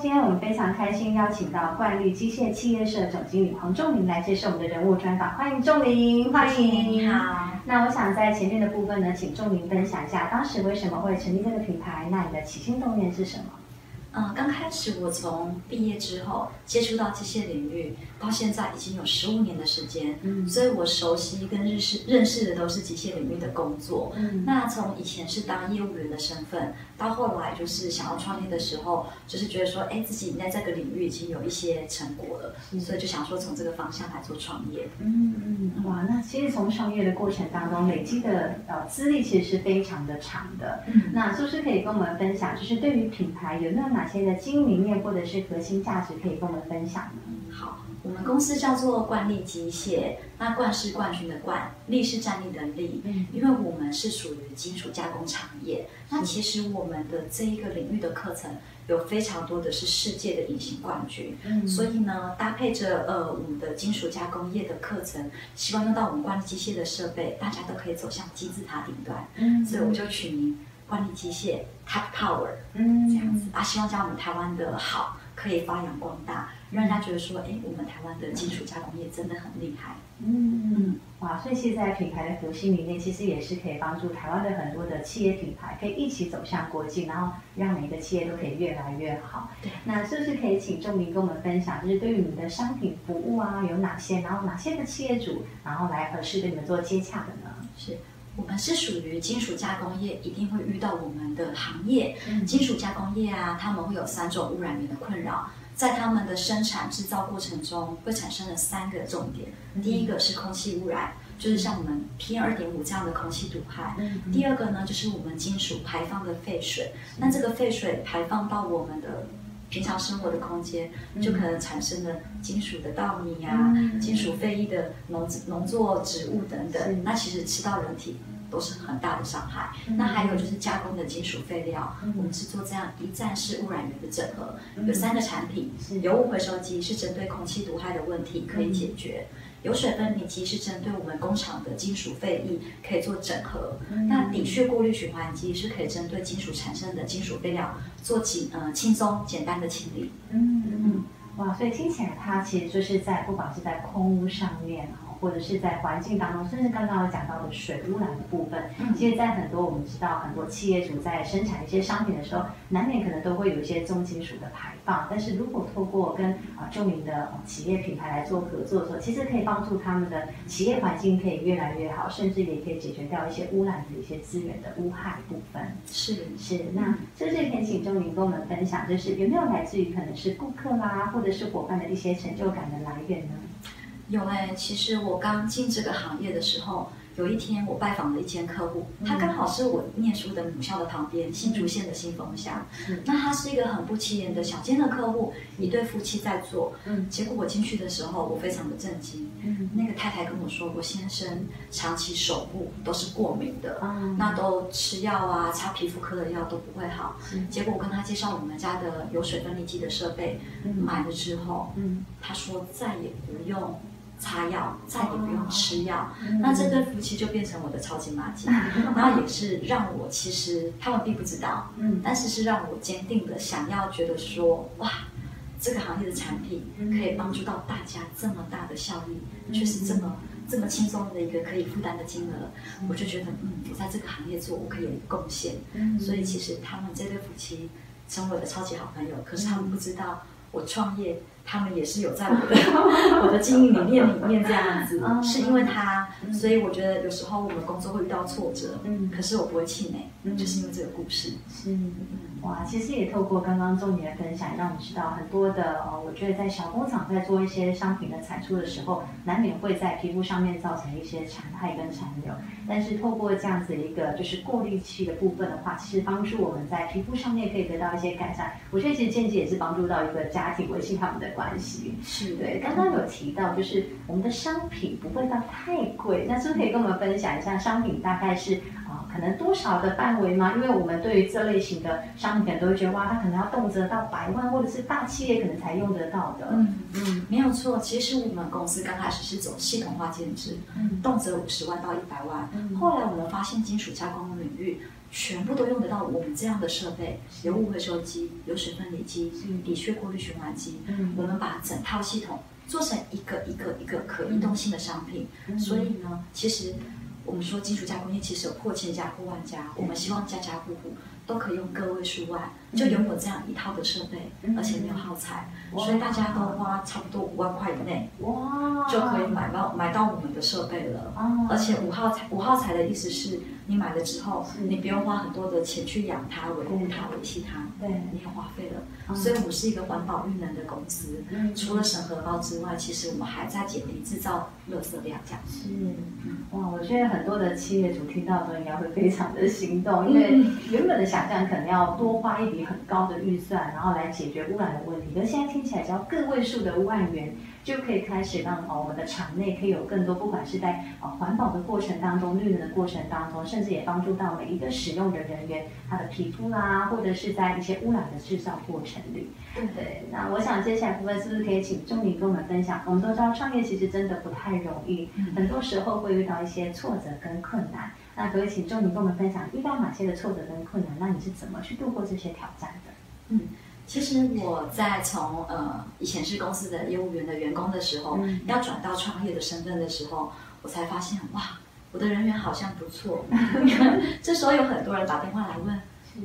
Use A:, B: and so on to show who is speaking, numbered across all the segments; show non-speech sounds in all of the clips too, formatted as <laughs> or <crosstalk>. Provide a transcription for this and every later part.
A: 今天我们非常开心邀请到冠绿机械企业社总经理黄仲林来接受我们的人物专访，欢迎仲林，欢迎。
B: 你好。
A: 那我想在前面的部分呢，请仲林分享一下当时为什么会成立这个品牌，那你的起心动念是什么？
B: 嗯，刚开始我从毕业之后接触到机械领域，到现在已经有十五年的时间，嗯，所以我熟悉跟认识认识的都是机械领域的工作。嗯，那从以前是当业务员的身份，到后来就是想要创业的时候，就是觉得说，哎，自己在这个领域已经有一些成果了，嗯，所以就想说从这个方向来做创业。
A: 嗯嗯，哇，那其实从创业的过程当中累积的呃资历其实是非常的长的。嗯，那是不是可以跟我们分享，就是对于品牌有没有哪些的经营理念或者是核心价值可以跟我们分享呢？
B: 好，我们公司叫做冠力机械，那冠是冠军的冠，力是站立的力，嗯，因为我们是属于金属加工产业，那其实我们的这一个领域的课程有非常多的是世界的隐形冠军，嗯，所以呢，搭配着呃我们的金属加工业的课程，希望用到我们冠利机械的设备，大家都可以走向金字塔顶端，嗯，所以我就取名。冠力机械 Tech Power，嗯，这样子啊，希望将我们台湾的好可以发扬光大，让人家觉得说，哎，我们台湾的金属加工业真的很厉害。
A: 嗯嗯，哇，所以现在品牌的核心理念其实也是可以帮助台湾的很多的企业品牌可以一起走向国际，然后让每一个企业都可以越来越好。对，那是不是可以请仲明跟我们分享，就是对于你们的商品服务啊有哪些，然后哪些的企业主，然后来合适跟你们做接洽的呢？
B: 是。我们是属于金属加工业，一定会遇到我们的行业。嗯、金属加工业啊，他们会有三种污染源的困扰，在他们的生产制造过程中会产生了三个重点。嗯、第一个是空气污染，就是像我们 PM 二点五这样的空气毒害。嗯、第二个呢，就是我们金属排放的废水。嗯、那这个废水排放到我们的平常生活的空间，嗯、就可能产生了金属的稻米啊、嗯、金属废液的农农作植物等等。那其实吃到人体都是很大的伤害。嗯、那还有就是加工的金属废料，嗯、我们是做这样一站式污染源的整合，嗯、有三个产品：油污回收机是针对空气毒害的问题可以解决；油、嗯、水分离机是针对我们工厂的金属废液可以做整合；嗯、那底屑过滤循环机是可以针对金属产生的金属废料做轻呃轻松简单的清理。
A: 嗯嗯，哇，所以听起来它其实就是在不管是在空污上面或者是在环境当中，甚至刚刚有讲到的水污染的部分，嗯、其实，在很多我们知道很多企业主在生产一些商品的时候，难免可能都会有一些重金属的排放。但是如果透过跟啊著名的企业品牌来做合作的时候，其实可以帮助他们的企业环境可以越来越好，甚至也可以解决掉一些污染的一些资源的污害部分。
B: 是
A: 是，那这是可以请仲琳跟我们分享，就是有没有来自于可能是顾客啦，或者是伙伴的一些成就感的来源呢？
B: 有哎，其实我刚进这个行业的时候，有一天我拜访了一间客户，他刚好是我念书的母校的旁边，新竹县的新丰乡。嗯、那他是一个很不起眼的小间的客户，一对夫妻在做。嗯，结果我进去的时候，我非常的震惊。嗯，那个太太跟我说，我先生长期手部都是过敏的，嗯、那都吃药啊，擦皮肤科的药都不会好。嗯、结果我跟他介绍我们家的油水分离机的设备，嗯、买了之后，嗯，他说再也不用。擦药，再也不用吃药，嗯、那这对夫妻就变成我的超级麻吉，嗯、<laughs> 然后也是让我其实他们并不知道，嗯，但是是让我坚定的想要觉得说，哇，这个行业的产品可以帮助到大家这么大的效益，却、嗯、是这么这么轻松的一个可以负担的金额，嗯、我就觉得，嗯，我在这个行业做，我可以有一个贡献，嗯，所以其实他们这对夫妻成为我的超级好朋友，可是他们不知道我创业。他们也是有在我的 <laughs> 我的经营理念里面这样子，是因为他，所以我觉得有时候我们工作会遇到挫折，嗯，可是我不会气馁，就是因为这个故事。是，
A: 哇，其实也透过刚刚仲琳的分享，让我们知道很多的呃，我觉得在小工厂在做一些商品的产出的时候，难免会在皮肤上面造成一些残害跟残留。但是透过这样子一个就是过滤器的部分的话，其实帮助我们在皮肤上面可以得到一些改善。我觉得其实间接也是帮助到一个家庭维系他们的。关系。
B: 是
A: 对，刚刚有提到就是我们的商品不会到太贵，那是不是可以跟我们分享一下商品大概是啊、呃、可能多少的范围吗？因为我们对于这类型的商品可能都会觉得哇，它可能要动辄到百万，或者是大企业可能才用得到的。
B: 嗯嗯，没有错，其实我们公司刚开始是走系统化建制，嗯，动辄五十万到一百万，嗯，后来我们发现金属加工的领域。全部都用得到我们这样的设备，有污回收机，有水分离机，底屑过滤循环机。嗯，我们把整套系统做成一个一个一个可移动性的商品。嗯，所以呢，其实我们说金属加工业其实有破千家破万家，我们希望家家户户都可以用个位数万就拥有这样一套的设备，而且没有耗材，所以大家都花差不多五万块以内，哇，就可以买到买到我们的设备了。而且无耗材无耗材的意思是。你买了之后，你不用花很多的钱去养它、维护它、维系它，对，你也花费了。嗯、所以我们是一个环保运能的公司。嗯、除了审核包之外，其实我们还在减低制造垃圾量，这样子。
A: 是，哇，我觉得很多的企业主听到都应该会非常的心动，因为原本的想象可能要多花一笔很高的预算，然后来解决污染的问题，可是现在听起来只要个位数的万元。就可以开始让哦，我们的场内可以有更多，不管是在呃环保的过程当中、绿能的过程当中，甚至也帮助到每一个使用的人员，他的皮肤啦，或者是在一些污染的制造过程里。对对。那我想接下来部分是不是可以请钟宁跟我们分享？我们都知道创业其实真的不太容易，很多时候会遇到一些挫折跟困难。那可以请钟宁跟我们分享遇到哪些的挫折跟困难？那你是怎么去度过这些挑战的？
B: 嗯。其实我在从呃以前是公司的业务员的员工的时候，嗯、要转到创业的身份的时候，我才发现哇，我的人缘好像不错。<laughs> <laughs> 这时候有很多人打电话来问，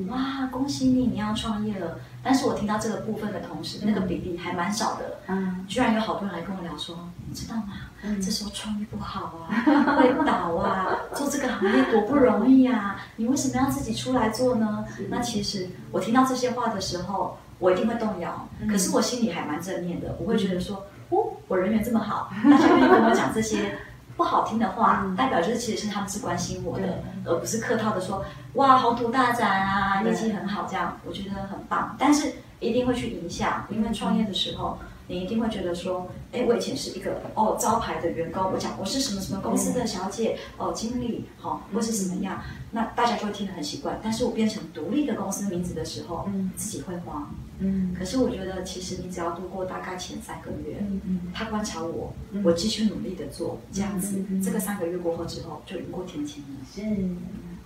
B: 哇，恭喜你，你要创业了。但是我听到这个部分的同时，那个比例还蛮少的。嗯，居然有好多人来跟我聊说，你知道吗？嗯、这时候创业不好啊，<laughs> 会倒啊，做这个行业多不容易啊，你为什么要自己出来做呢？那其实我听到这些话的时候。我一定会动摇，可是我心里还蛮正面的，我会觉得说，哦，我人缘这么好，大家愿意跟我讲这些不好听的话，代表就是其实是他们是关心我的，而不是客套的说，哇，宏图大展啊，业绩很好这样，我觉得很棒，但是一定会去影响，因为创业的时候。你一定会觉得说，哎，我以前是一个哦招牌的员工，我讲我是什么什么公司的小姐，哦经理，好、哦，或是怎么样，那大家就会听得很习惯。但是我变成独立的公司名字的时候，嗯，自己会慌，嗯。可是我觉得，其实你只要度过大概前三个月，嗯嗯，他观察我，我继续努力的做，这样子，这个三个月过后之后，就雨过天晴了。
A: 是。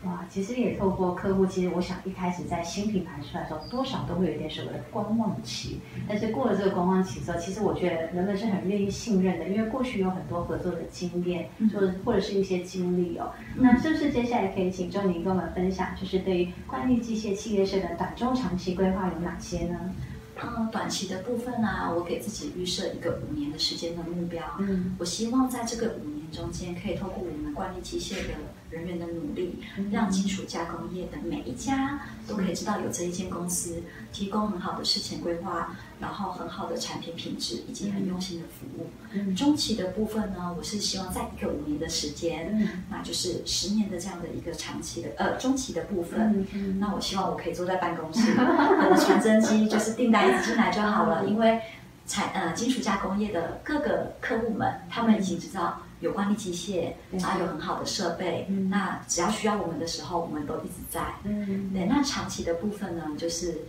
A: 哇，其实也透过客户，其实我想一开始在新品牌出来的时候，多少都会有一点所谓的观望期。但是过了这个观望期之后，其实我觉得人们是很愿意信任的，因为过去有很多合作的经验，或或者是一些经历哦。那是不是接下来可以请周宁跟我们分享，就是对于冠利机械企业社的短中长期规划有哪些呢？
B: 嗯，短期的部分呢、啊，我给自己预设一个五年的时间的目标。嗯，我希望在这个五年中间，可以透过我们冠利机械的。人员的努力，让金属加工业的每一家都可以知道有这一间公司，提供很好的事前规划，然后很好的产品品质以及很用心的服务。嗯、中期的部分呢，我是希望在一个五年的时间，嗯、那就是十年的这样的一个长期的呃中期的部分。嗯、那我希望我可以坐在办公室，<laughs> 我的传真机就是订单一直进来就好了，因为产呃金属加工业的各个客户们，他们已经知道。有关的机械，然后有很好的设备，嗯、那只要需要我们的时候，我们都一直在。嗯，对。那长期的部分呢，就是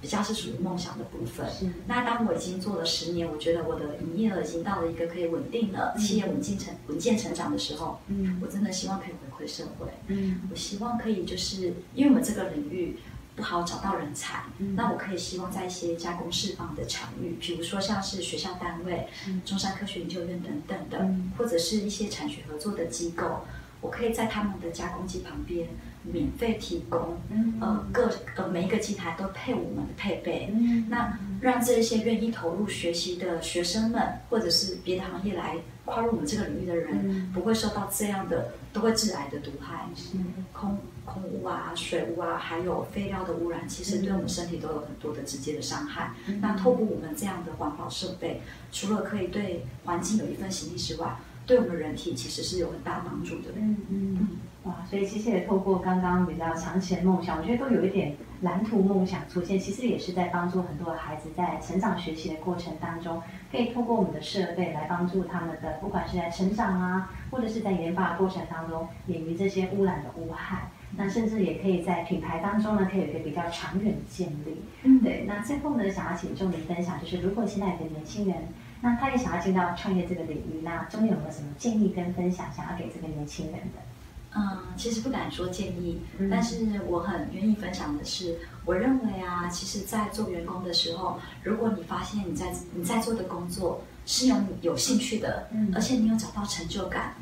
B: 比较是属于梦想的部分。是那当我已经做了十年，我觉得我的营业额已经到了一个可以稳定的，嗯、企业稳健成稳健成长的时候，嗯，我真的希望可以回馈社会。嗯，我希望可以就是因为我们这个领域。不好找到人才，嗯、那我可以希望在一些加工释放的场域，比如说像是学校单位、嗯、中山科学研究院等等的，嗯、或者是一些产学合作的机构，我可以在他们的加工机旁边免费提供，嗯、呃各呃每一个机台都配我们的配备，嗯、那让这些愿意投入学习的学生们，或者是别的行业来跨入我们这个领域的人，嗯、不会受到这样的都会致癌的毒害，空。空污啊、水污啊，还有废料的污染，其实对我们身体都有很多的直接的伤害。嗯、那透过我们这样的环保设备，除了可以对环境有一份心力之外，对我们人体其实是有很大帮助的。
A: 嗯嗯，哇，所以其实也透过刚刚比较长期的梦想，我觉得都有一点蓝图梦想出现，其实也是在帮助很多的孩子在成长学习的过程当中，可以透过我们的设备来帮助他们的，不管是在成长啊，或者是在研发的过程当中，免于这些污染的污害。那甚至也可以在品牌当中呢，可以有一个比较长远的建立。嗯，对。那最后呢，想要请仲琳分享，就是如果现在的年轻人。那他也想要进到创业这个领域，那中间有没有什么建议跟分享，想要给这个年轻人的？
B: 嗯，其实不敢说建议，嗯、但是我很愿意分享的是，我认为啊，其实，在做员工的时候，如果你发现你在你在做的工作是有你有兴趣的，嗯，而且你有找到成就感。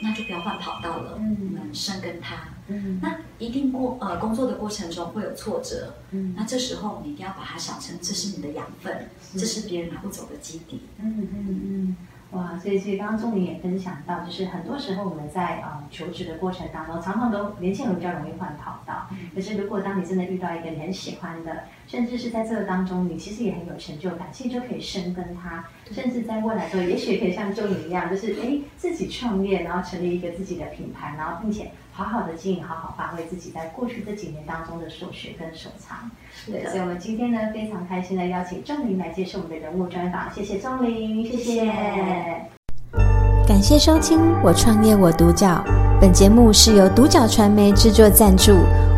B: 那就不要换跑道了，嗯，我们深耕它。嗯，那一定过呃工作的过程中会有挫折，嗯，那这时候你一定要把它想成这是你的养分，是这是别人拿不走的基底。嗯嗯嗯。
A: 哇，所以其实刚刚钟林也分享到，就是很多时候我们在呃求职的过程当中，常常都年轻人比较容易换跑道。可是如果当你真的遇到一个你很喜欢的，甚至是在这个当中你其实也很有成就感，其实就可以深耕它，甚至在未来的时候，也许可以像钟林一样，就是哎自己创业，然后成立一个自己的品牌，然后并且好好的经营，好好发挥自己在过去这几年当中的所学跟所长。对，所以我们今天呢非常开心的邀请钟琳来接受我们的人物专访，谢谢钟琳，谢谢。
C: 感谢收听《我创业我独角》，本节目是由独角传媒制作赞助，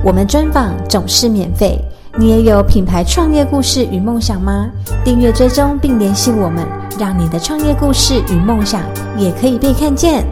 C: 我们专访总是免费。你也有品牌创业故事与梦想吗？订阅追踪并联系我们，让你的创业故事与梦想也可以被看见。